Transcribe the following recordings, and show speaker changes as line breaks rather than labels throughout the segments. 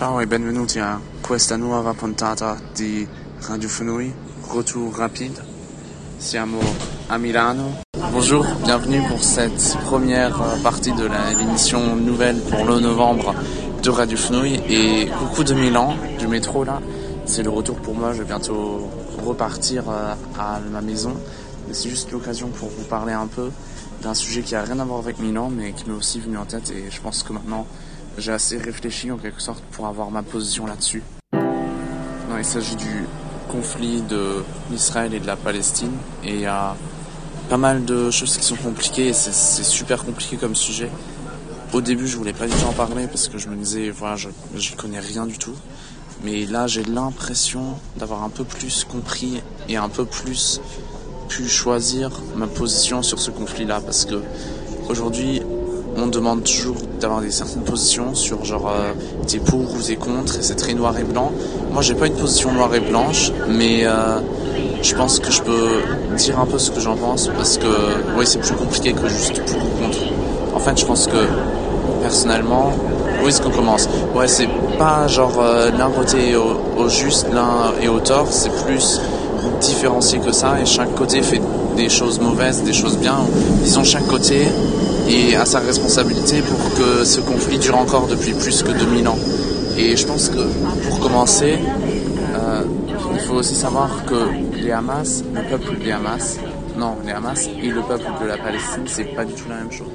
Ciao et benvenuti a questa nuova puntata di Radio Fenouille, retour rapide. Siamo à Milano. Bonjour, bienvenue pour cette première euh, partie de l'émission nouvelle pour le novembre de Radio Fenouille et beaucoup de Milan, du métro là. C'est le retour pour moi, je vais bientôt repartir euh, à ma maison. Mais c'est juste l'occasion pour vous parler un peu d'un sujet qui a rien à voir avec Milan mais qui m'est aussi venu en tête et je pense que maintenant j'ai assez réfléchi en quelque sorte pour avoir ma position là-dessus. Non, il s'agit du conflit de l'Israël et de la Palestine et il y a pas mal de choses qui sont compliquées c'est- super compliqué comme sujet. Au début, je voulais pas du tout en parler parce que je me disais, voilà, je j'y connais rien du tout. Mais là, j'ai l'impression d'avoir un peu plus compris et un peu plus pu choisir ma position sur ce conflit-là parce que aujourd'hui, on demande toujours d'avoir des certaines positions sur genre euh, t'es pour ou t'es contre et c'est très noir et blanc. Moi, j'ai pas une position noire et blanche, mais euh, je pense que je peux dire un peu ce que j'en pense parce que oui, c'est plus compliqué que juste pour ou contre. En fait, je pense que personnellement, où est-ce qu'on commence? Ouais, c'est pas genre euh, l'un côté au, au juste, l'un est au tort, c'est plus différencié que ça et chaque côté fait des choses mauvaises, des choses bien. Disons chaque côté et a sa responsabilité pour que ce conflit dure encore depuis plus que 2000 ans. Et je pense que pour commencer, euh, il faut aussi savoir que les Hamas, le peuple des Hamas, non, les Hamas et le peuple de la Palestine, c'est pas du tout la même chose.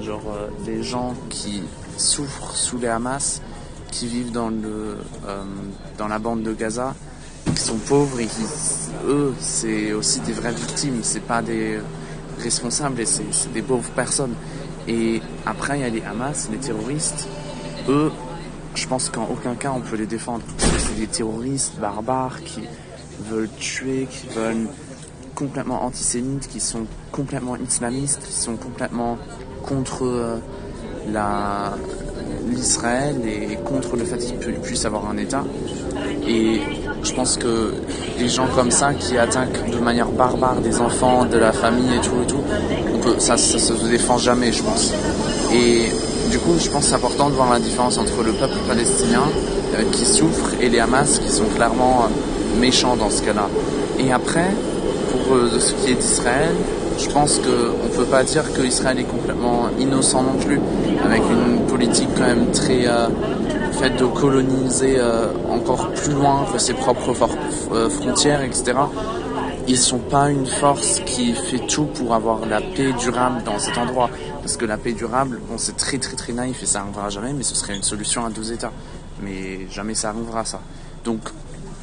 Genre, euh, les gens qui souffrent sous les Hamas, qui vivent dans, le, euh, dans la bande de Gaza, qui sont pauvres et qui, eux, c'est aussi des vraies victimes, c'est pas des responsables, et c'est des pauvres personnes. Et après, il y a les Hamas, les terroristes, eux, je pense qu'en aucun cas on peut les défendre. C'est des terroristes barbares qui veulent tuer, qui veulent complètement antisémites, qui sont complètement islamistes, qui sont complètement contre euh, la l'Israël et contre le fait qu'ils pu- puissent avoir un État. Et je pense que les gens comme ça qui attaquent de manière barbare des enfants, de la famille et tout et tout, ça, ça se défend jamais, je pense. Et du coup, je pense que c'est important de voir la différence entre le peuple palestinien euh, qui souffre et les Hamas qui sont clairement euh, méchants dans ce cas-là. Et après, pour euh, ce qui est d'Israël, je pense qu'on ne peut pas dire que Israël est complètement innocent non plus, avec une politique quand même très euh, faite de coloniser euh, encore plus loin ses propres euh, frontières, etc. Ils sont pas une force qui fait tout pour avoir la paix durable dans cet endroit. Parce que la paix durable, bon, c'est très très très naïf et ça arrivera jamais, mais ce serait une solution à deux États. Mais jamais ça arrivera ça. Donc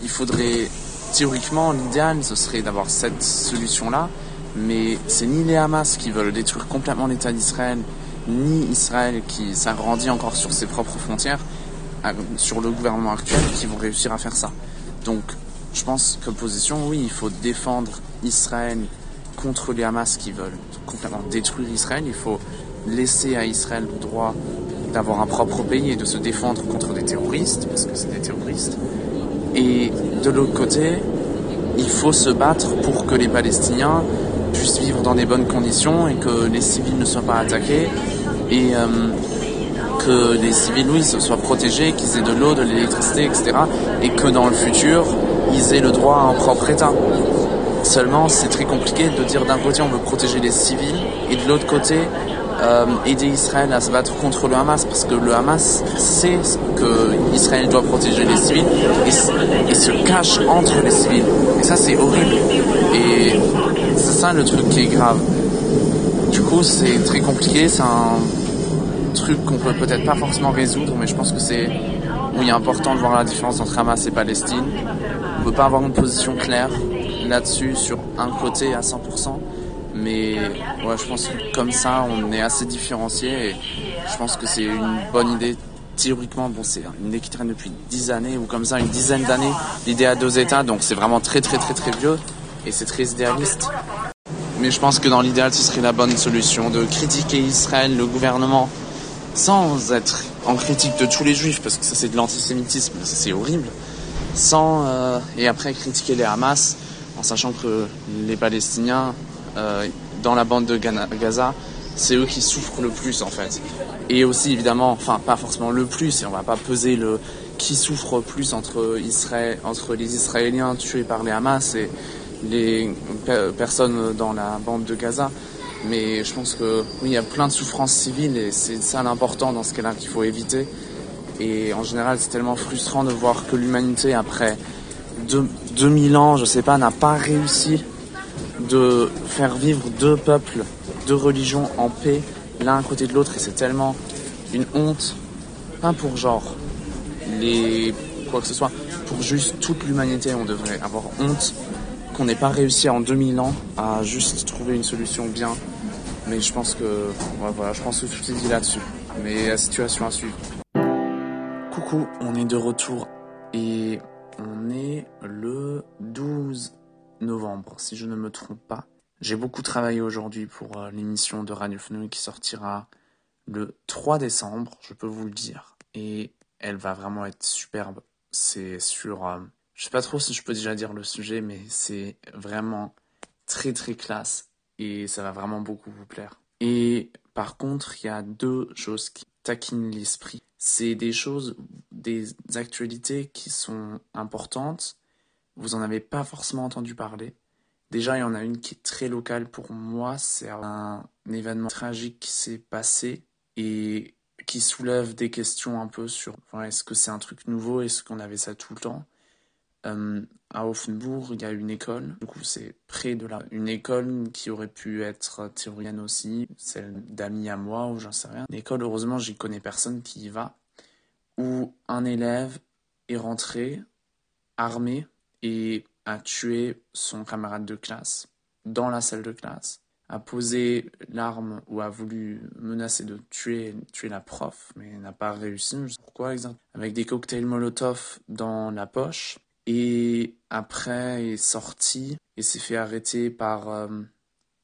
il faudrait, théoriquement, l'idéal, ce serait d'avoir cette solution-là, mais c'est ni les Hamas qui veulent détruire complètement l'État d'Israël, ni Israël qui s'agrandit encore sur ses propres frontières, à- sur le gouvernement actuel, qui vont réussir à faire ça. Donc, je pense que position, oui, il faut défendre Israël contre les Hamas qui veulent complètement détruire Israël. Il faut laisser à Israël le droit d'avoir un propre pays et de se défendre contre des terroristes, parce que c'est des terroristes. Et de l'autre côté, il faut se battre pour que les Palestiniens puissent vivre dans des bonnes conditions et que les civils ne soient pas attaqués et euh, que les civils, oui, soient protégés, qu'ils aient de l'eau, de l'électricité, etc. Et que dans le futur, ils aient le droit à un propre État. Seulement, c'est très compliqué de dire d'un côté on veut protéger les civils et de l'autre côté euh, aider Israël à se battre contre le Hamas parce que le Hamas sait que Israël doit protéger les civils et, et se cache entre les civils. Et ça, c'est horrible. Et c'est ça le truc qui est grave. Du coup, c'est très compliqué. C'est un truc qu'on peut peut-être pas forcément résoudre, mais je pense que c'est oui important de voir la différence entre Hamas et Palestine. On peut pas avoir une position claire là-dessus sur un côté à 100%, mais ouais, je pense que comme ça, on est assez différencié et je pense que c'est une bonne idée. Théoriquement, bon, c'est une idée qui traîne depuis 10 années ou comme ça, une dizaine d'années, l'idée à deux États, donc c'est vraiment très très très très vieux et c'est très idéaliste. Mais je pense que dans l'idéal, ce serait la bonne solution de critiquer Israël, le gouvernement, sans être en critique de tous les juifs, parce que ça c'est de l'antisémitisme, c'est horrible, sans euh, et après critiquer les Hamas, en sachant que les Palestiniens euh, dans la bande de Gaza, c'est eux qui souffrent le plus en fait. Et aussi évidemment, enfin pas forcément le plus, et on va pas peser le qui souffre plus entre, Israël, entre les Israéliens tués par les Hamas et les personnes dans la bande de Gaza. Mais je pense que oui, il y a plein de souffrances civiles et c'est ça l'important dans ce cas-là qu'il faut éviter. Et en général, c'est tellement frustrant de voir que l'humanité, après 2000 ans, je sais pas, n'a pas réussi de faire vivre deux peuples, deux religions en paix, l'un à côté de l'autre. Et c'est tellement une honte, pas pour genre les quoi que ce soit, pour juste toute l'humanité, on devrait avoir honte qu'on n'ait pas réussi en 2000 ans à juste trouver une solution bien mais je pense que voilà, je pense que tout est dit là-dessus. Mais la situation à suivre. Coucou, on est de retour et on est le 12 novembre, si je ne me trompe pas. J'ai beaucoup travaillé aujourd'hui pour euh, l'émission de Radio qui sortira le 3 décembre, je peux vous le dire. Et elle va vraiment être superbe. C'est sur... Euh, je sais pas trop si je peux déjà dire le sujet, mais c'est vraiment très très classe et ça va vraiment beaucoup vous plaire. Et par contre, il y a deux choses qui taquinent l'esprit. C'est des choses, des actualités qui sont importantes. Vous en avez pas forcément entendu parler. Déjà, il y en a une qui est très locale pour moi. C'est un événement tragique qui s'est passé et qui soulève des questions un peu sur est-ce que c'est un truc nouveau, est-ce qu'on avait ça tout le temps? Euh, à Offenbourg, il y a une école. Du coup, c'est près de là. Une école qui aurait pu être théorienne aussi, celle d'amis à moi ou j'en sais rien. L'école, heureusement, j'y connais personne qui y va. Où un élève est rentré armé et a tué son camarade de classe dans la salle de classe, a posé l'arme ou a voulu menacer de tuer, tuer la prof, mais n'a pas réussi. Pourquoi exactement. Avec des cocktails Molotov dans la poche et après est sorti et s'est fait arrêter par euh,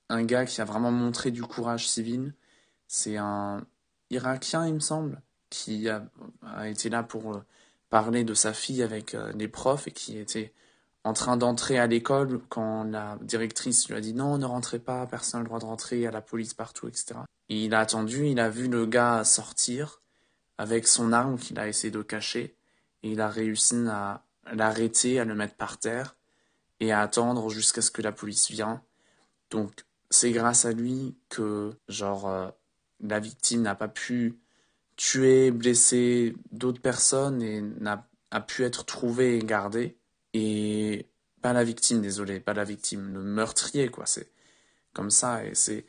un gars qui a vraiment montré du courage civil. C'est un Irakien, il me semble, qui a, été là pour euh, parler de sa fille avec euh, les profs et qui était en train d'entrer à l'école quand la directrice lui a dit non, ne rentrez pas, personne n'a le droit de rentrer, il y a la police partout, etc. Et il a attendu, il a vu le gars sortir avec son arme qu'il a essayé de cacher et il a réussi à l'arrêter, à le mettre par terre et à attendre jusqu'à ce que la police vienne. Donc c'est grâce à lui que genre euh, la victime n'a pas pu tuer, blesser d'autres personnes et n'a a pu être trouvée et gardée. Et pas la victime, désolé, pas la victime, le meurtrier, quoi. C'est comme ça et c'est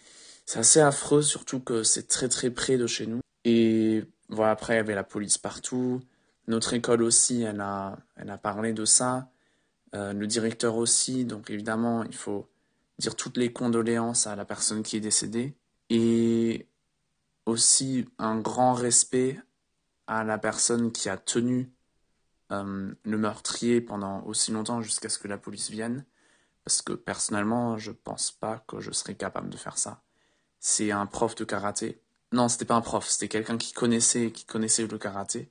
assez affreux, surtout que c'est très très près de chez nous. Et voilà, après il y avait la police partout. Notre école aussi, elle a, elle a parlé de ça. Euh, le directeur aussi. Donc évidemment, il faut dire toutes les condoléances à la personne qui est décédée. Et aussi un grand respect à la personne qui a tenu le meurtrier pendant aussi longtemps jusqu'à ce que la police vienne. Parce que personnellement, je pense pas que je serais capable de faire ça. C'est un prof de karaté. Non, c'était pas un prof, c'était quelqu'un qui connaissait, qui connaissait le karaté.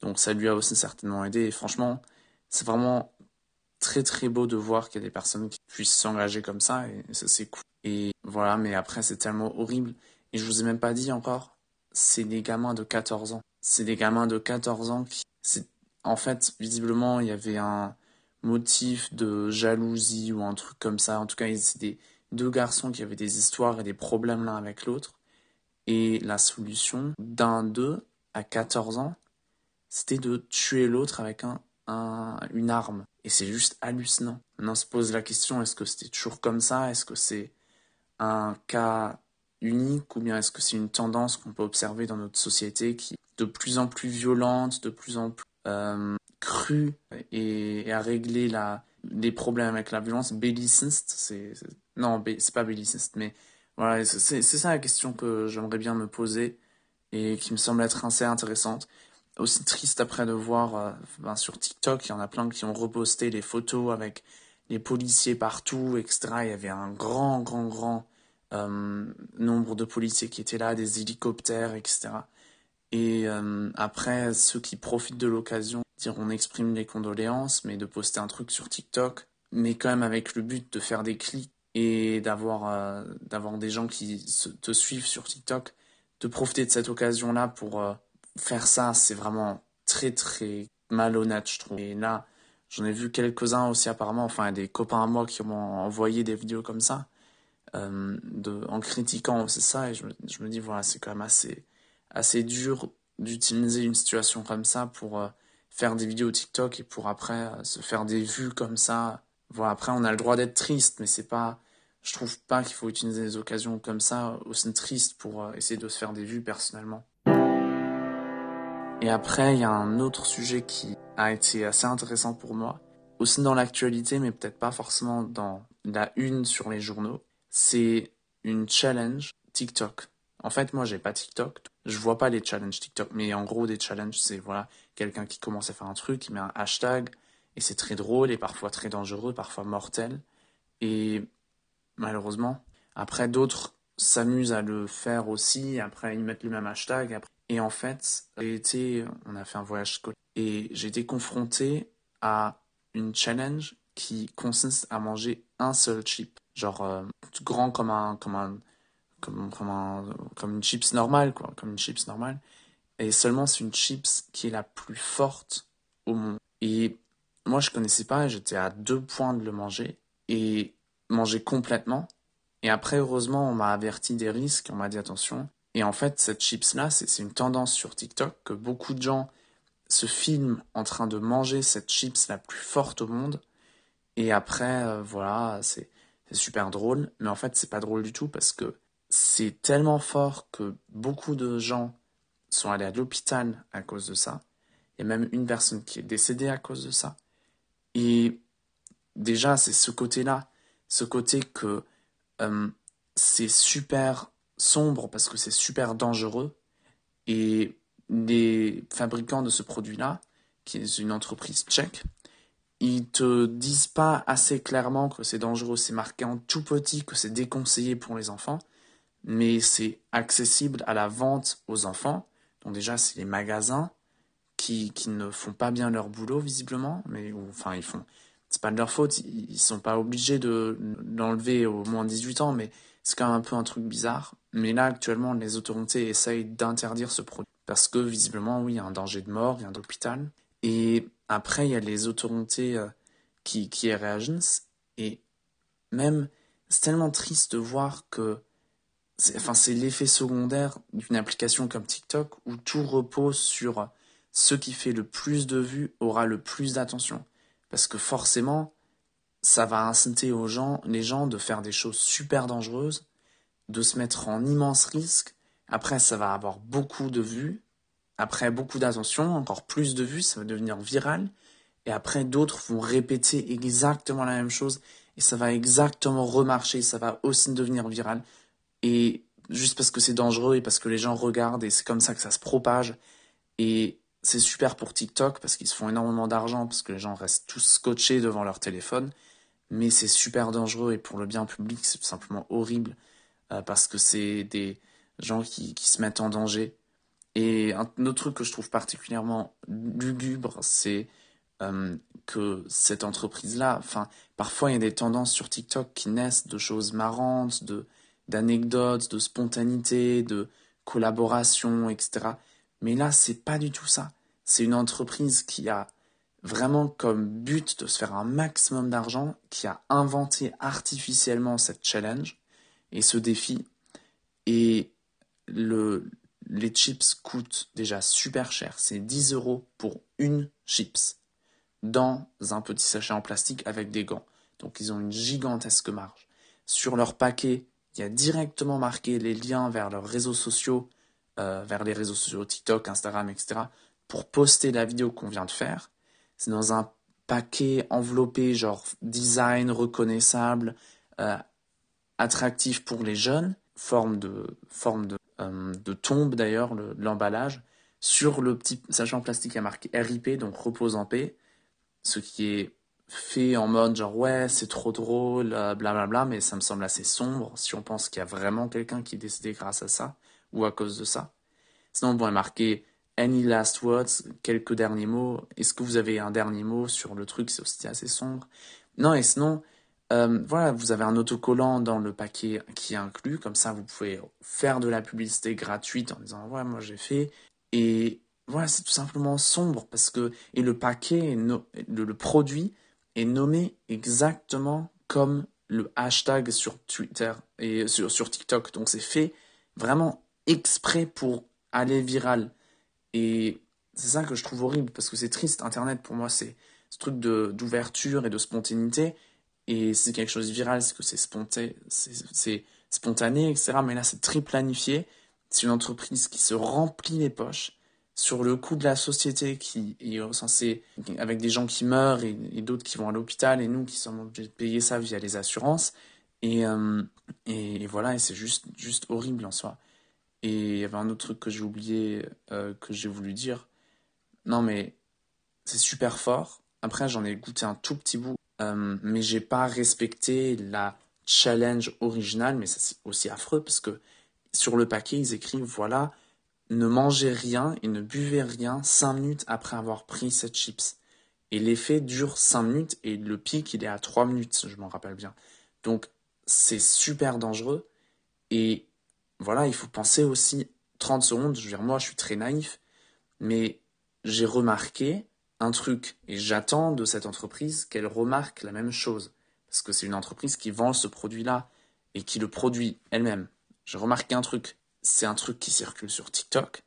Donc ça lui a aussi certainement aidé. Et franchement, c'est vraiment très très beau de voir qu'il y a des personnes qui puissent s'engager comme ça. Et ça c'est cool. Et voilà, mais après c'est tellement horrible. Et je vous ai même pas dit encore, c'est des gamins de 14 ans. C'est des gamins de 14 ans qui... En fait, visiblement, il y avait un motif de jalousie ou un truc comme ça. En tout cas, des deux garçons qui avaient des histoires et des problèmes l'un avec l'autre. Et la solution d'un d'eux, à 14 ans, c'était de tuer l'autre avec un, une arme. Et c'est juste hallucinant. on se pose la question, est-ce que c'était toujours comme ça? Est-ce que c'est un cas unique? Ou bien est-ce que c'est une tendance qu'on peut observer dans notre société qui est de plus en plus violente, de plus en plus euh, crue et, à régler la, les problèmes avec la violence belliciste c'est, Non, c'est pas belliciste, mais voilà, c'est ça la question que j'aimerais bien me poser et qui me semble être assez intéressante aussi triste après de voir euh, ben, sur TikTok, il y en a plein qui ont reposté les photos avec les policiers partout, etc. Il y avait un grand, grand, grand euh, nombre de policiers qui étaient là, des hélicoptères, etc. Et euh, après, ceux qui profitent de l'occasion, dire on exprime les condoléances, mais de poster un truc sur TikTok, mais quand même avec le but de faire des clics et d'avoir d'avoir des gens qui te suivent sur TikTok, de profiter de cette occasion-là pour faire ça, c'est vraiment très très malhonnête, je trouve. Et là, j'en ai vu quelques-uns aussi apparemment, enfin des copains à moi qui m'ont envoyé des vidéos comme ça, euh, en critiquant c'est ça, et je me dis, voilà, c'est quand même assez, assez dur d'utiliser une situation comme ça pour euh, faire des vidéos TikTok et pour après euh, se faire des vues comme ça. Voilà, après on a le droit d'être triste, mais c'est pas, je trouve pas qu'il faut utiliser des occasions comme ça aussi tristes pour euh, essayer de se faire des vues personnellement. Et après, il y a un autre sujet qui a été assez intéressant pour moi, aussi dans l'actualité, mais peut-être pas forcément dans la une sur les journaux. C'est une challenge TikTok. En fait, moi, j'ai pas TikTok. Je vois pas les challenges TikTok, mais en gros, des challenges, c'est voilà, quelqu'un qui commence à faire un truc, qui met un hashtag, et c'est très drôle, et parfois très dangereux, parfois mortel. Et malheureusement, après, d'autres s'amusent à le faire aussi, après, ils mettent le même hashtag. Et en fait, été, on a fait un voyage scolaire, et j'ai été confronté à une challenge qui consiste à manger un seul chip. Genre, euh, grand comme un, comme un, comme, comme, une chips normale, quoi, comme une chips normale. Et seulement c'est une chips qui est la plus forte au monde. Et moi, je connaissais pas, j'étais à deux points de le manger et manger complètement. Et après, heureusement, on m'a averti des risques, on m'a dit attention. Et en fait, cette chips-là, c'est une tendance sur TikTok que beaucoup de gens se filment en train de manger cette chips la plus forte au monde. Et après, euh, voilà, c'est super drôle. Mais en fait, c'est pas drôle du tout parce que c'est tellement fort que beaucoup de gens sont allés à l'hôpital à cause de ça. Il y a même une personne qui est décédée à cause de ça. Et déjà, c'est ce côté-là, ce côté que euh, c'est super sombre parce que c'est super dangereux. Et les fabricants de ce produit-là, qui est une entreprise tchèque, ils te disent pas assez clairement que c'est dangereux. C'est marqué en tout petit que c'est déconseillé pour les enfants mais c'est accessible à la vente aux enfants. Donc déjà, c'est les magasins qui, qui ne font pas bien leur boulot visiblement, mais enfin ils font. C'est pas de leur faute, ils, sont pas obligés de l'enlever au moins 18 ans, mais c'est quand même un peu un truc bizarre. Mais là, actuellement, les autorités essayent d'interdire ce produit parce que visiblement, oui, il y a un danger de mort, il y a un hôpital. Et après, il y a les autorités euh, qui, qui réagissent. Et même, c'est tellement triste de voir que c'est l'effet secondaire d'une application comme TikTok où tout repose sur ce qui fait le plus de vues aura le plus d'attention. Parce que forcément, ça va inciter aux gens, les gens de faire des choses super dangereuses, de se mettre en immense risque. Après, ça va avoir beaucoup de vues. Après, beaucoup d'attention, encore plus de vues, ça va devenir viral. Et après, d'autres vont répéter exactement la même chose. Et ça va exactement remarcher, ça va aussi devenir viral et juste parce que c'est dangereux et parce que les gens regardent et c'est comme ça que ça se propage. Et c'est super pour TikTok parce qu'ils se font énormément d'argent parce que les gens restent tous scotchés devant leur téléphone. Mais c'est super dangereux et pour le bien public, c'est simplement horrible euh, parce que c'est des gens qui, qui se mettent en danger. Et un autre truc que je trouve particulièrement lugubre, c'est euh, que cette entreprise-là, enfin, parfois il y a des tendances sur TikTok qui naissent de choses marrantes, de, d'anecdotes, de spontanéité, de collaboration, etc. Mais là, c'est pas du tout ça. C'est une entreprise qui a vraiment comme but de se faire un maximum d'argent, qui a inventé artificiellement cette challenge et ce défi. Et le, les chips coûtent déjà super cher. C'est 10 euros pour une chips dans un petit sachet en plastique avec des gants. Donc ils ont une gigantesque marge. Sur leur paquet, y a directement marqué les liens vers leurs réseaux sociaux, euh, vers les réseaux sociaux TikTok, Instagram, etc., pour poster la vidéo qu'on vient de faire. C'est dans un paquet enveloppé, genre design reconnaissable, euh, attractif pour les jeunes, forme de, forme de, euh, de tombe d'ailleurs, l'emballage. Sur le petit sachet en plastique, a marqué RIP, donc repose en paix, ce qui est fait en mode genre ouais c'est trop drôle blablabla bla, mais ça me semble assez sombre si on pense qu'il y a vraiment quelqu'un qui est décédé grâce à ça ou à cause de ça. Sinon bon il marqué any last words quelques derniers mots. Est-ce que vous avez un dernier mot sur le truc c'est aussi assez sombre? Non et sinon euh, voilà vous avez un autocollant dans le paquet qui est inclus. Comme ça vous pouvez faire de la publicité gratuite en disant ouais moi j'ai fait. Et voilà, c'est tout simplement sombre parce que et le paquet, le, produit est nommé exactement comme le hashtag sur Twitter et sur, sur TikTok. Donc c'est fait vraiment exprès pour aller viral. Et c'est ça que je trouve horrible parce que c'est triste. Internet pour moi c'est ce truc d'ouverture et de spontanéité. Et c'est quelque chose de viral, c'est que c'est spontané, c'est spontané, etc. Mais là c'est très planifié. C'est une entreprise qui se remplit les poches sur le coût de la société qui est censé, avec des gens qui meurent et, d'autres qui vont à l'hôpital et nous qui sommes obligés de payer ça via les assurances. Et, euh, et, voilà, et c'est juste, juste horrible en soi. Et il y avait un autre truc que j'ai oublié, euh, que j'ai voulu dire. Non, mais c'est super fort. Après, j'en ai goûté un tout petit bout, euh, mais j'ai pas respecté la challenge originale, mais c'est aussi affreux parce que sur le paquet, ils écrivent voilà, ne mangez rien et ne buvez rien 5 minutes après avoir pris cette chips. Et l'effet dure 5 minutes et le pic il est à 3 minutes, je m'en rappelle bien. Donc c'est super dangereux et voilà, il faut penser aussi 30 secondes, je veux dire moi je suis très naïf, mais j'ai remarqué un truc et j'attends de cette entreprise qu'elle remarque la même chose parce que c'est une entreprise qui vend ce produit-là et qui le produit elle-même. J'ai remarqué un truc, c'est un truc qui circule sur TikTok.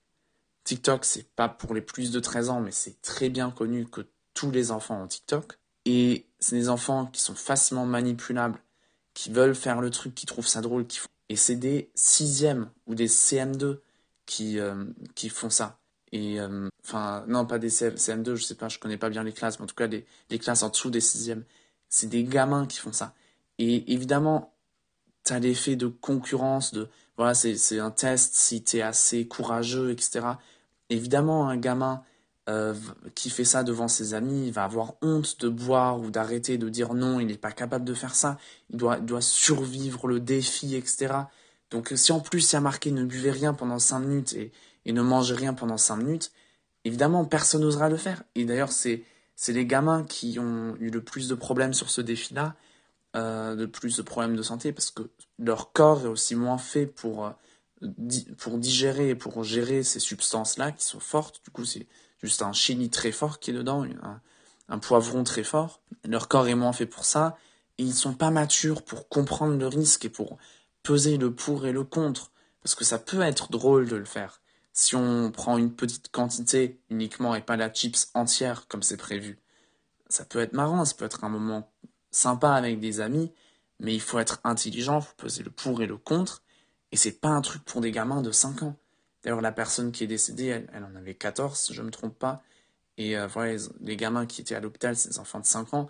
TikTok, c'est pas pour les plus de 13 ans, mais c'est très bien connu que tous les enfants ont TikTok. Et c'est des enfants qui sont facilement manipulables, qui veulent faire le truc, qui trouvent ça drôle, qui font... Et c'est des sixièmes ou des CM2 qui, euh, qui font ça. Et euh, enfin, non, pas des CM2, je sais pas, je connais pas bien les classes, mais en tout cas, les, les classes en dessous des sixièmes. C'est des gamins qui font ça. Et évidemment, tu as l'effet de concurrence, de voilà, c'est un test si tu es assez courageux, etc. Évidemment, un gamin euh, qui fait ça devant ses amis, il va avoir honte de boire ou d'arrêter, de dire non, il n'est pas capable de faire ça, il doit, doit survivre le défi, etc. Donc si en plus il y a marqué ne buvez rien pendant 5 minutes et, et ne mangez rien pendant 5 minutes, évidemment personne n'osera le faire. Et d'ailleurs c'est les gamins qui ont eu le plus de problèmes sur ce défi-là, de plus de problèmes de santé parce que leur corps est aussi moins fait pour, euh, pour digérer et pour gérer ces substances-là qui sont fortes. Du coup, c'est juste un chili très fort qui est dedans, un, un, poivron très fort. Leur corps est moins fait pour ça et ils sont pas matures pour comprendre le risque et pour peser le pour et le contre parce que ça peut être drôle de le faire. Si on prend une petite quantité uniquement et pas la chips entière comme c'est prévu, ça peut être marrant, ça peut être un moment sympa avec des amis, mais il faut être intelligent, faut poser le pour et le contre, et c'est pas un truc pour des gamins de 5 ans. D'ailleurs, la personne qui est décédée, elle, en avait 14, si je me trompe pas, et euh, voilà, les, gamins qui étaient à l'hôpital, c'est des enfants de 5 ans,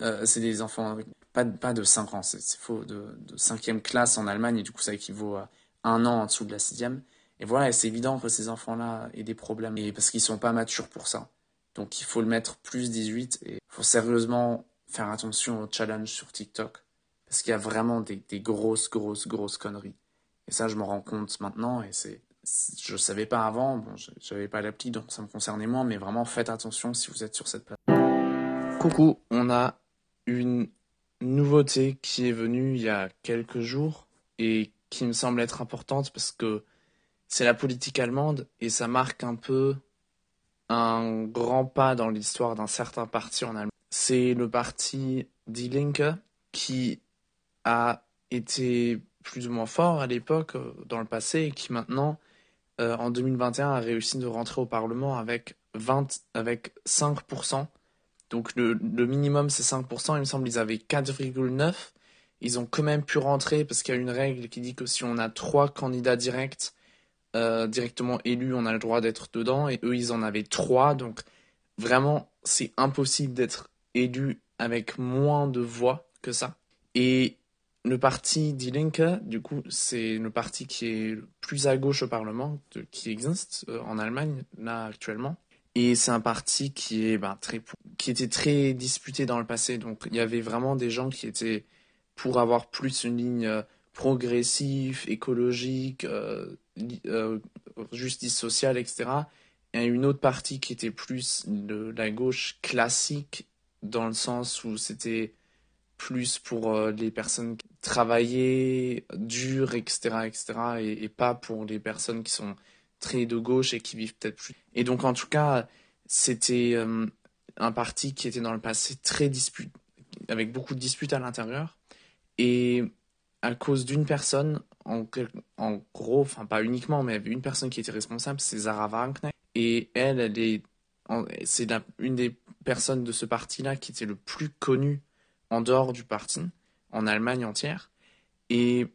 euh, c'est des enfants, pas, pas de 5 ans, c'est faux, de, de 5e classe en Allemagne, et du coup ça équivaut à un an en dessous de la 6e. Et voilà, c'est évident que ces enfants-là aient des problèmes, parce qu'ils sont pas matures pour ça. Donc il faut le mettre plus 18, et faut sérieusement faire attention aux challenges sur TikTok. Parce qu'il y a vraiment des, grosses, grosses, grosses conneries. Et ça, je me rends compte maintenant. Et c'est, je ne savais pas avant. Bon, j'avais pas l'appli, donc ça me concernait moins. Mais vraiment, faites attention si vous êtes sur cette plateforme. Coucou, on a une nouveauté qui est venue il y a quelques jours et qui me semble être importante parce que c'est la politique allemande et ça marque un peu un grand pas dans l'histoire d'un certain parti en Allemagne c'est le parti Die Linke qui a été plus ou moins fort à l'époque, euh, dans le passé, et qui maintenant, euh, en 2021, a réussi de rentrer au Parlement avec, 20, avec 5%. Donc le, minimum, c'est 5%. Il me semble qu'ils avaient 4,9%. Ils ont quand même pu rentrer parce qu'il y a une règle qui dit que si on a trois candidats directs, euh, directement élus, on a le droit d'être dedans. Et eux, ils en avaient trois. Donc vraiment, c'est impossible d'être élu avec moins de voix que ça. Et le parti Die Linke, du coup, c'est le parti qui est le plus à gauche au Parlement, qui existe euh, en Allemagne, là, actuellement. Et c'est un parti qui, est, ben, très, qui était très disputé dans le passé. Donc, il y avait vraiment des gens qui étaient pour avoir plus une ligne euh, progressive, écologique, euh, justice sociale, etc. Et une autre partie qui était plus de la gauche classique dans le sens où c'était plus pour euh, les personnes qui travaillaient dur, etc., etc., et, pas pour les personnes qui sont très de gauche et qui vivent peut-être plus. Et donc en tout cas, c'était euh, un parti qui était dans le passé très dispute, avec beaucoup de disputes à l'intérieur. Et à cause d'une personne, en, gros, enfin pas uniquement, mais une personne qui était responsable, c'est Zara Wagenknecht. Et elle, elle est, c'est une des personnes de ce parti-là qui était le plus connue en dehors du parti, en Allemagne entière. Et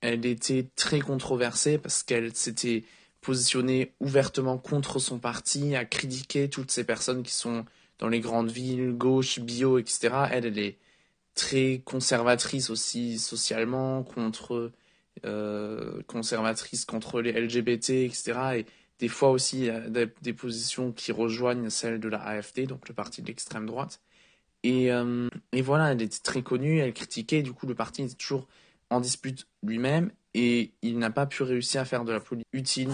elle était très controversée parce qu'elle s'était positionnée ouvertement contre son parti, à critiquer toutes ces personnes qui sont dans les grandes villes, gauche, bio, etc. Elle, elle est très conservatrice aussi socialement, contre euh, conservatrice contre les LGBT, etc. Et des fois aussi des, des, positions qui rejoignent celles de la AFD, donc le parti de l'extrême droite. Et, euh, et, voilà, elle était très connue, elle critiquait, du coup le parti était toujours en dispute lui-même et il n'a pas pu réussir à faire de la politique utile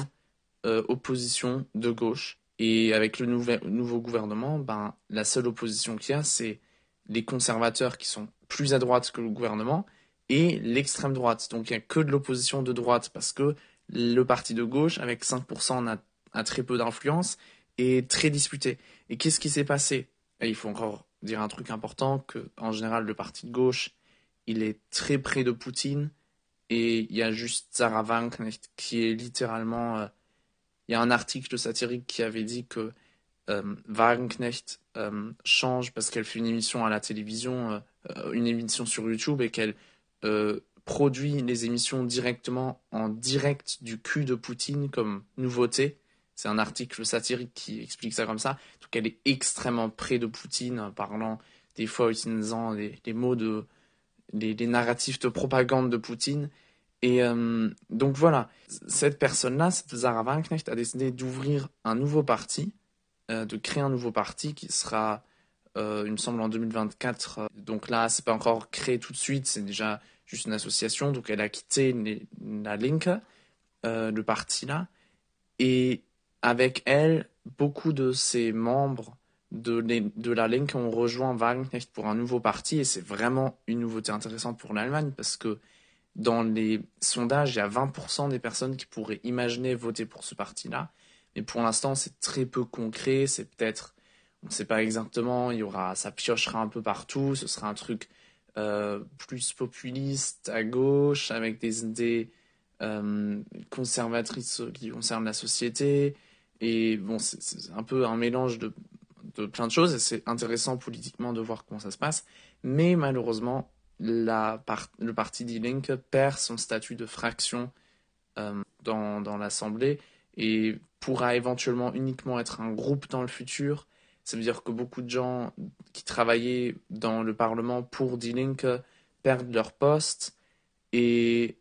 euh, opposition de gauche. Et avec le nouveau gouvernement, ben, la seule opposition qu'il y a, c'est les conservateurs qui sont plus à droite que le gouvernement et l'extrême droite. Donc il n'y a que de l'opposition de droite parce que le parti de gauche, avec 5%, a, très peu d'influence et est très disputé. Et qu'est-ce qui s'est passé? Et Il faut encore dire un truc important, que en général le parti de gauche, il est très près de Poutine et il y a juste Wagenknecht qui est littéralement... Euh, il y a un article satirique qui avait dit que euh, Wagenknecht euh, change parce qu'elle fait une émission à la télévision, euh, une émission sur YouTube et qu'elle produit les émissions directement en direct du cul de Poutine comme nouveauté. C'est un article satirique qui explique ça comme ça. Donc elle est extrêmement près de Poutine, parlant des fois utilisant les, mots de les, narratifs de propagande de Poutine. Et donc voilà, cette personne-là, cette Zara Wagenknecht, a décidé d'ouvrir un nouveau parti euh, de créer un nouveau parti qui sera, euh, il me semble, en 2024. Donc là, c'est pas encore créé tout de suite, c'est déjà juste une association. Donc elle a quitté la Link, euh, le parti là, et avec elle, beaucoup de ses membres de, de la Link ont rejoint Wagenknecht pour un nouveau parti, et c'est vraiment une nouveauté intéressante pour l'Allemagne parce que dans les sondages, il y a 20% des personnes qui pourraient imaginer voter pour ce parti-là. Mais pour l'instant, c'est très peu concret. C'est peut-être, on ne sait pas exactement. Il y aura, ça piochera un peu partout. Ce sera un truc plus populiste à gauche, avec des idées euh, conservatrices qui concernent la société. Et bon, c'est un peu un mélange de, de plein de choses. Et c'est intéressant politiquement de voir comment ça se passe. Mais malheureusement, la le parti D-Link perd son statut de fraction euh, dans, dans l'Assemblée et pourra éventuellement uniquement être un groupe dans le futur. Ça veut dire que beaucoup de gens qui travaillaient dans le Parlement pour D-Link perdent leur poste et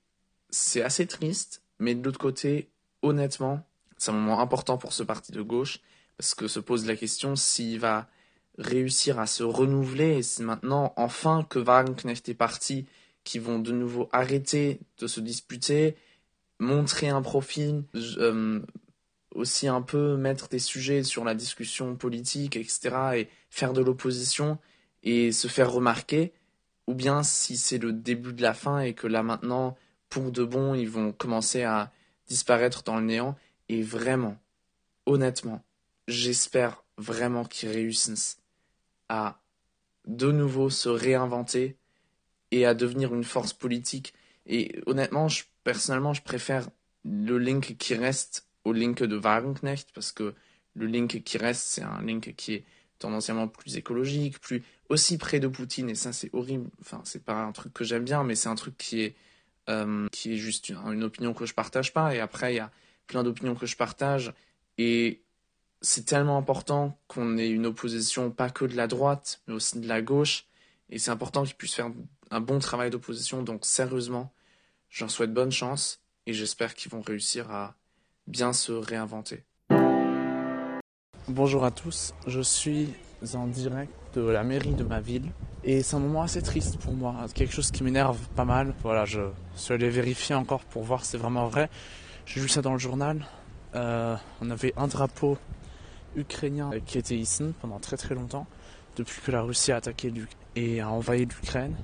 c'est assez triste, mais de l'autre côté, honnêtement, c'est un moment important pour ce parti de gauche parce que se pose la question s'il va réussir à se renouveler et c'est maintenant enfin que Wagenknecht est parti qui vont de nouveau arrêter de se disputer montrer un profil, euh, aussi un peu mettre des sujets sur la discussion politique, etc., et faire de l'opposition et se faire remarquer, ou bien si c'est le début de la fin et que là maintenant, pour de bon, ils vont commencer à disparaître dans le néant. Et vraiment, honnêtement, j'espère vraiment qu'ils réussissent à de nouveau se réinventer et à devenir une force politique. Et honnêtement, je personnellement, je préfère le link qui reste au link de Wagenknecht parce que le link qui reste, c'est un link qui est tendanciellement plus écologique, plus aussi près de Poutine et ça c'est horrible. Enfin, c'est pas un truc que j'aime bien, mais c'est un truc qui est euh, qui est juste une, opinion que je partage pas. Et après, il y a plein d'opinions que je partage et c'est tellement important qu'on ait une opposition pas que de la droite, mais aussi de la gauche. Et c'est important qu'ils puissent faire un bon travail d'opposition. Donc sérieusement, J'en souhaite bonne chance et j'espère qu'ils vont réussir à bien se réinventer. Bonjour à tous, je suis en direct de la mairie de ma ville et c'est un moment assez triste pour moi, quelque chose qui m'énerve pas mal. Voilà, je suis allé vérifier encore pour voir si c'est vraiment vrai. J'ai vu ça dans le journal. Euh, on avait un drapeau ukrainien qui était ici pendant très très longtemps, depuis que la Russie a attaqué et a envahi l'Ukraine.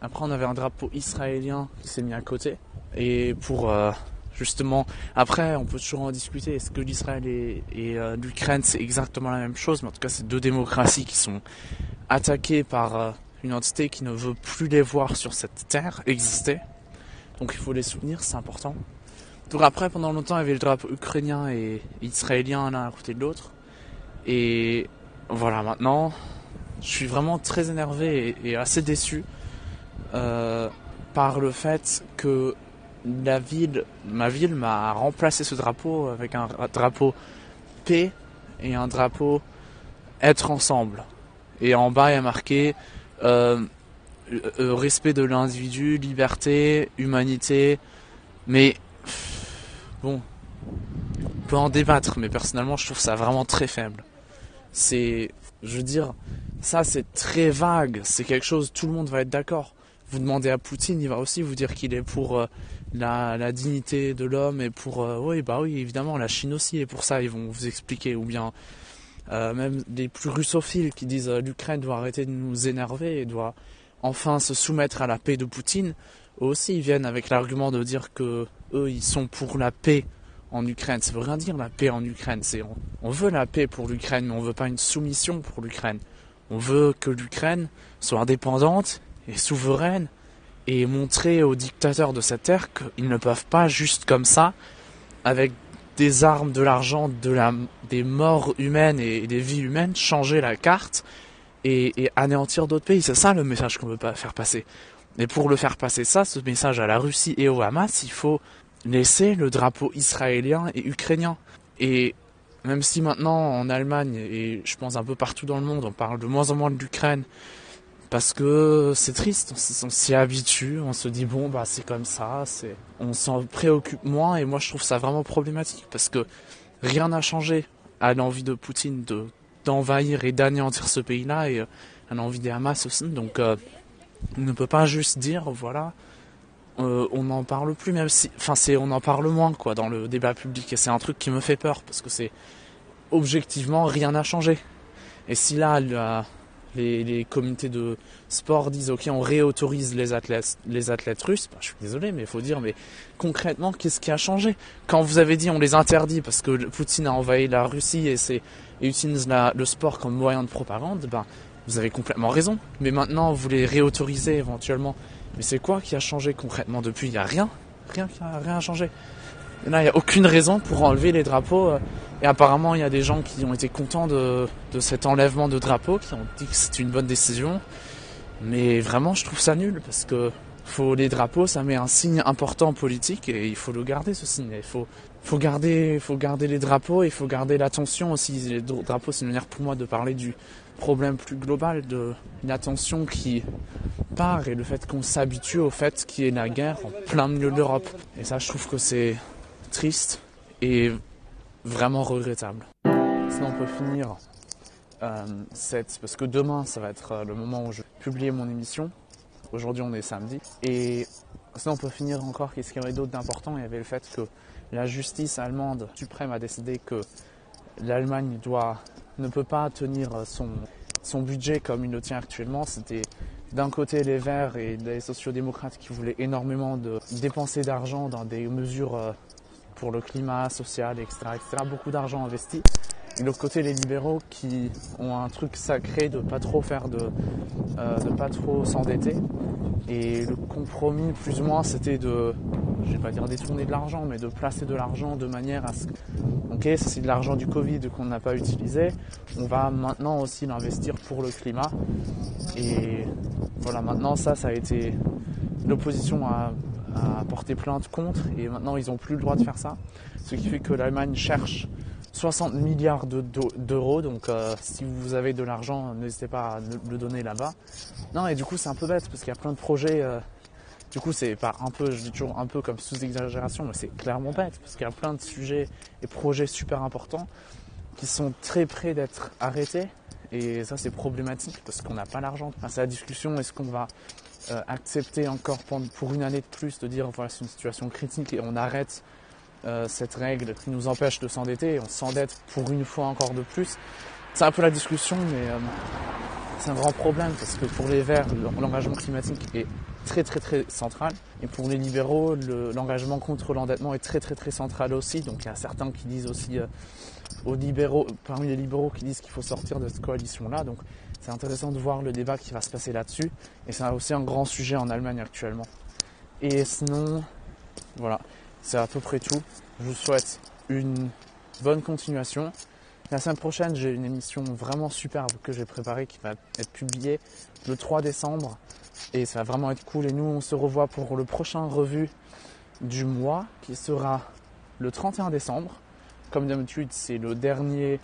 Après, on avait un drapeau israélien qui s'est mis à côté. Et pour, euh, justement. Après, on peut toujours en discuter. Est-ce que l'Israël et, euh, l'Ukraine, c'est exactement la même chose? Mais en tout cas, c'est deux démocraties qui sont attaquées par euh, une entité qui ne veut plus les voir sur cette terre exister. Donc il faut les soutenir, c'est important. Donc après, pendant longtemps, il y avait le drapeau ukrainien et israélien l'un à côté de l'autre. Et voilà, maintenant, je suis vraiment très énervé et, assez déçu euh, par le fait que la ville, ma ville m'a remplacé ce drapeau avec un drapeau paix et un drapeau être ensemble. Et en bas, il y a marqué euh, euh, respect de l'individu, liberté, humanité. Mais bon, on peut en débattre, mais personnellement, je trouve ça vraiment très faible. C'est, je veux dire, ça c'est très vague. C'est quelque chose, tout le monde va être d'accord. Vous demandez à Poutine, il va aussi vous dire qu'il est pour euh, la, dignité de l'homme et pour, euh, oui, bah oui, évidemment, la Chine aussi est pour ça. Ils vont vous expliquer, ou bien euh, même les plus russophiles qui disent l'Ukraine doit arrêter de nous énerver et doit enfin se soumettre à la paix de Poutine. Eux aussi, ils viennent avec l'argument de dire que eux, ils sont pour la paix en Ukraine. Ça veut rien dire la paix en Ukraine. C'est on, veut la paix pour l'Ukraine, mais on veut pas une soumission pour l'Ukraine. On veut que l'Ukraine soit indépendante et souveraine et montrer aux dictateurs de cette terre qu'ils ne peuvent pas juste comme ça, avec des armes, de l'argent, de la, des morts humaines et des vies humaines, changer la carte et, et anéantir d'autres pays. C'est ça le message qu'on veut pas faire passer. Mais pour le faire passer ça, ce message à la Russie et au Hamas, il faut laisser le drapeau israélien et ukrainien. Et même si maintenant en Allemagne et je pense un peu partout dans le monde on parle de moins en moins de l'Ukraine parce que c'est triste, on s'y habitue, on se dit bon bah c'est comme ça, on s'en préoccupe moins et moi je trouve ça vraiment problématique parce que rien n'a changé à l'envie de Poutine de d'envahir et d'anéantir ce pays-là et euh, à l'envie des Hamas aussi donc euh, on ne peut pas juste dire voilà euh, on n'en parle plus, même si, enfin, c'est, on en parle moins, quoi, dans le débat public. Et c'est un truc qui me fait peur, parce que c'est, objectivement, rien n'a changé. Et si là, les, les comités de sport disent, ok, on réautorise les athlètes, les athlètes russes, bah, je suis désolé, mais il faut dire, mais concrètement, qu'est-ce qui a changé? Quand vous avez dit, on les interdit parce que Poutine a envahi la Russie et, c'est, et utilise le sport comme moyen de propagande, ben, vous avez complètement raison. Mais maintenant, vous les réautorisez éventuellement mais c'est quoi qui a changé concrètement depuis? Il n'y a rien. Rien qui a rien changé. il n'y a aucune raison pour enlever les drapeaux. Euh, et apparemment, il y a des gens qui ont été contents de, cet enlèvement de drapeaux, qui ont dit que c'était une bonne décision. Mais vraiment, je trouve ça nul parce que faut les drapeaux, ça met un signe important politique et il faut le garder ce signe. Il faut, faut garder, faut garder les drapeaux et il faut garder l'attention aussi. Les drapeaux, c'est une manière pour moi de parler du problème plus global de l'attention qui part et le fait qu'on s'habitue au fait qu'il y ait la guerre en plein milieu de l'Europe. Et ça, je trouve que c'est triste et vraiment regrettable. Sinon, on peut finir euh, cette... Parce que demain, ça va être euh, le moment où je vais publier mon émission. Aujourd'hui, on est samedi. Et sinon, on peut finir encore. Qu'est-ce qu'il y avait d'autre d'important? Il y avait le fait que la justice allemande suprême a décidé que l'Allemagne doit ne peut pas tenir son, son budget comme il le tient actuellement. C'était d'un côté les Verts et les sociodémocrates qui voulaient énormément dépenser d'argent dans des mesures euh, pour le climat social, etc. etc. beaucoup d'argent investi. Et de l'autre côté les libéraux qui ont un truc sacré de pas trop faire de, euh, de pas trop s'endetter. Et le compromis plus ou moins c'était de, je vais pas dire détourner de l'argent, mais de placer de l'argent de manière à ce que, ok, c'est de l'argent du Covid qu'on n'a pas utilisé, on va maintenant aussi l'investir pour le climat. Et voilà, maintenant ça, ça a été l'opposition a, porté plainte contre, et maintenant ils n'ont plus le droit de faire ça, ce qui fait que l'Allemagne cherche 60 milliards d'euros. donc euh, si vous avez de l'argent, n'hésitez pas à le donner là-bas. Non, et du coup c'est un peu bête parce qu'il y a plein de projets. Euh, du coup, c'est pas un peu, je dis toujours un peu comme sous exagération, mais c'est clairement bête parce qu'il y a plein de sujets et projets super importants qui sont très près d'être arrêtés. Et ça, c'est problématique parce qu'on n'a pas l'argent. c'est la discussion est-ce qu'on va euh, accepter encore pour une année de plus de dire voilà, c'est une situation critique et on arrête euh, cette règle qui nous empêche de s'endetter on s'endette pour une fois encore de plus. C'est un peu la discussion, mais euh, c'est un grand problème parce que pour les Verts, l'engagement climatique est très très très central. Et pour les libéraux, l'engagement contre l'endettement est très très très central aussi. Donc il y a certains qui disent aussi aux libéraux, parmi les libéraux qui disent qu'il faut sortir de cette coalition-là. Donc c'est intéressant de voir le débat qui va se passer là-dessus. Et c'est aussi un grand sujet en Allemagne actuellement. Et sinon, voilà, c'est à peu près tout. Je vous souhaite une bonne continuation. La semaine prochaine, j'ai une émission vraiment superbe que j'ai préparée qui va être publiée le 3 décembre. Et ça va vraiment être cool. Et nous, on se revoit pour le prochain revue du mois qui sera le 31 décembre. Comme d'habitude, c'est le dernier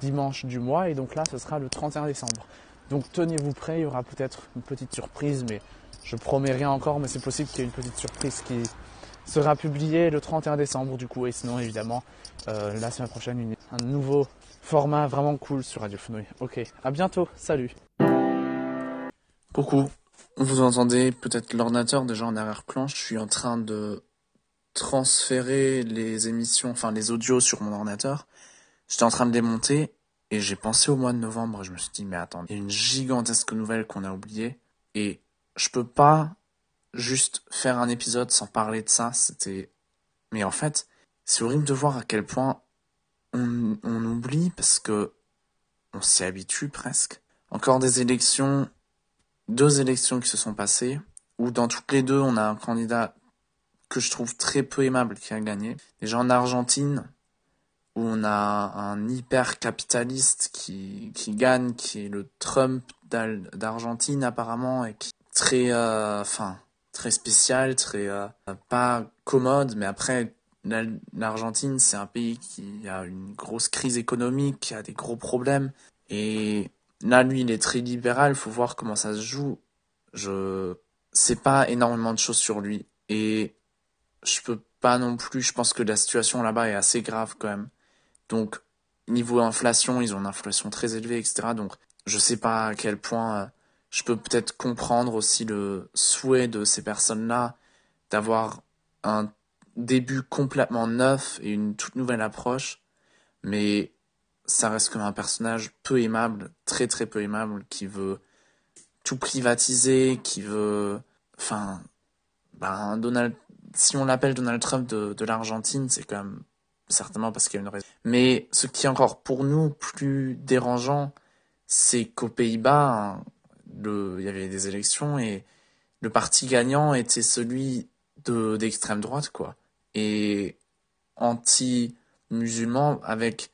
dimanche du mois. Et donc là, ce sera le 31 décembre. Donc tenez-vous prêts, il y aura peut-être une petite surprise, mais je promets rien encore, mais c'est possible qu'il y ait une petite surprise qui sera publiée le 31 décembre du coup. Et sinon, évidemment, euh, la semaine prochaine, un nouveau format vraiment cool sur Radio Fenouil. Ok, à bientôt, salut
Coucou, vous entendez peut-être l'ordinateur déjà en arrière-plan, je suis en train de transférer les émissions, enfin les audios sur mon ordinateur. J'étais en train de les monter et j'ai pensé au mois de novembre, je me suis dit, mais attends, il y a une gigantesque nouvelle qu'on a oubliée, et je peux pas juste faire un épisode sans parler de ça, c'était... Mais en fait, c'est horrible de voir à quel point on, on oublie, parce que on s'y habitue presque. Encore des élections, deux élections qui se sont passées, où dans toutes les deux, on a un candidat que je trouve très peu aimable qui a gagné. Déjà en Argentine, où on a un hyper capitaliste qui, qui gagne, qui est le Trump d'Argentine apparemment, et qui est très, euh, très spécial, très euh, pas commode, mais après l'Argentine c'est un pays qui a une grosse crise économique, qui a des gros problèmes, et là lui il est très libéral, faut voir comment ça se joue. Je sais pas énormément de choses sur lui, et je peux pas non plus, je pense que la situation là-bas est assez grave quand même. Donc, niveau inflation, ils ont une inflation très élevée, etc. Donc, je sais pas à quel point euh, je peux peut-être comprendre aussi le souhait de ces personnes-là d'avoir un début complètement neuf et une toute nouvelle approche. Mais ça reste comme un personnage peu aimable, très très peu aimable, qui veut tout privatiser, qui veut, enfin, ben Donald, si on l'appelle Donald Trump de, de l'Argentine, c'est quand même certainement parce qu'il y a une raison. Mais ce qui est encore pour nous plus dérangeant, c'est qu'aux Pays-Bas, il y avait des élections et le parti gagnant était celui de d'extrême droite, quoi. Et anti-musulman avec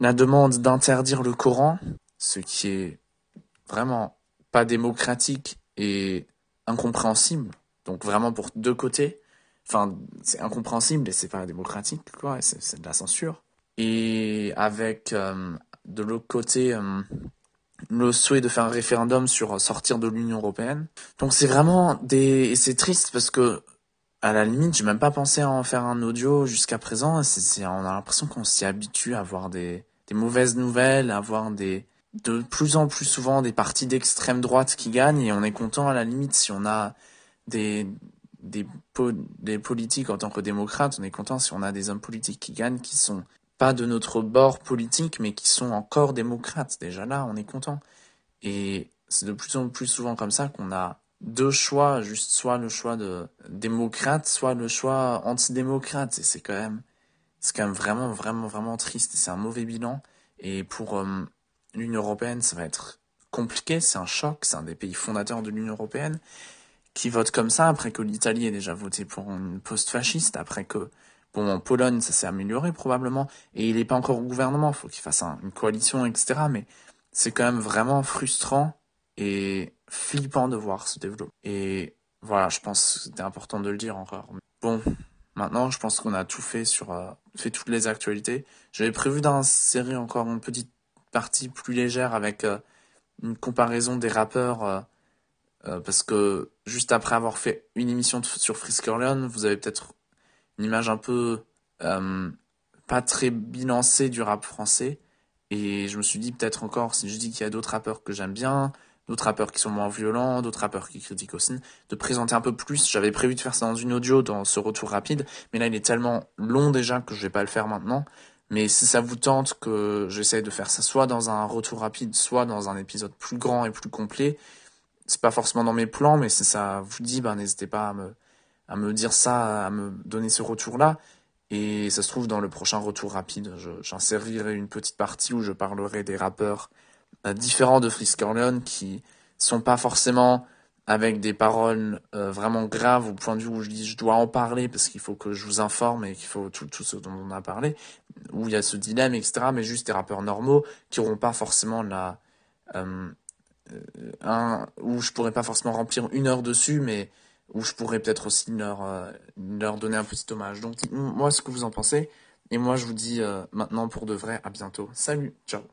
la demande d'interdire le Coran, ce qui est vraiment pas démocratique et incompréhensible. Donc vraiment pour deux côtés. Enfin, c'est incompréhensible et c'est pas démocratique, quoi. C'est de la censure. Et avec euh, de l'autre côté euh, le souhait de faire un référendum sur sortir de l'Union européenne. Donc c'est vraiment des et c'est triste parce que à la limite, j'ai même pas pensé à en faire un audio jusqu'à présent. On a l'impression qu'on s'y habitue à avoir des, des mauvaises nouvelles, à avoir des de plus en plus souvent des partis d'extrême droite qui gagnent et on est content à la limite si on a des des, politiques en tant que démocrate, on est content si on a des hommes politiques qui gagnent, qui sont pas de notre bord politique, mais qui sont encore démocrates. Déjà là, on est content. Et c'est de plus en plus souvent comme ça qu'on a deux choix, juste soit le choix de démocrate, soit le choix antidémocrate. Et c'est quand même, c'est quand même vraiment, vraiment, vraiment triste. C'est un mauvais bilan. Et pour euh, l'Union européenne, ça va être compliqué. C'est un choc. C'est un des pays fondateurs de l'Union européenne qui vote comme ça après que l'Italie ait déjà voté pour une post-fasciste, après que bon en Pologne ça s'est amélioré probablement et il n'est pas encore au gouvernement, faut qu'il fasse une coalition etc. Mais c'est quand même vraiment frustrant et flippant de voir ce développement. Et voilà, je pense que c'était important de le dire encore. Bon, maintenant je pense qu'on a tout fait sur euh, fait toutes les actualités. J'avais prévu d'insérer encore une petite partie plus légère avec euh, une comparaison des rappeurs. Euh, parce que juste après avoir fait une émission sur Frisk vous avez peut-être une image un peu euh, pas très bilancée du rap français. Et je me suis dit peut-être encore, si je dis qu'il y a d'autres rappeurs que j'aime bien, d'autres rappeurs qui sont moins violents, d'autres rappeurs qui critiquent aussi, de présenter un peu plus. J'avais prévu de faire ça dans une audio, dans ce retour rapide, mais là il est tellement long déjà que je vais pas le faire maintenant. Mais si ça vous tente que j'essaye de faire ça soit dans un retour rapide, soit dans un épisode plus grand et plus complet, c'est pas forcément dans mes plans, mais si ça vous dit, ben n'hésitez pas à me, à me dire ça, à me donner ce retour-là. Et ça se trouve dans le prochain retour rapide, j'insérirai une petite partie où je parlerai des rappeurs euh, différents de Frisk Orleans qui sont pas forcément avec des paroles euh, vraiment graves au point de vue où je dis je dois en parler parce qu'il faut que je vous informe et qu'il faut tout, tout ce dont on a parlé, où il y a ce dilemme, etc. Mais juste des rappeurs normaux qui n'auront pas forcément la... Euh, un, où je pourrais pas forcément remplir une heure dessus, mais où je pourrais peut-être aussi leur, euh, leur donner un petit hommage. Donc moi ce que vous en pensez. Et moi je vous dis euh, maintenant pour de vrai à bientôt. Salut, ciao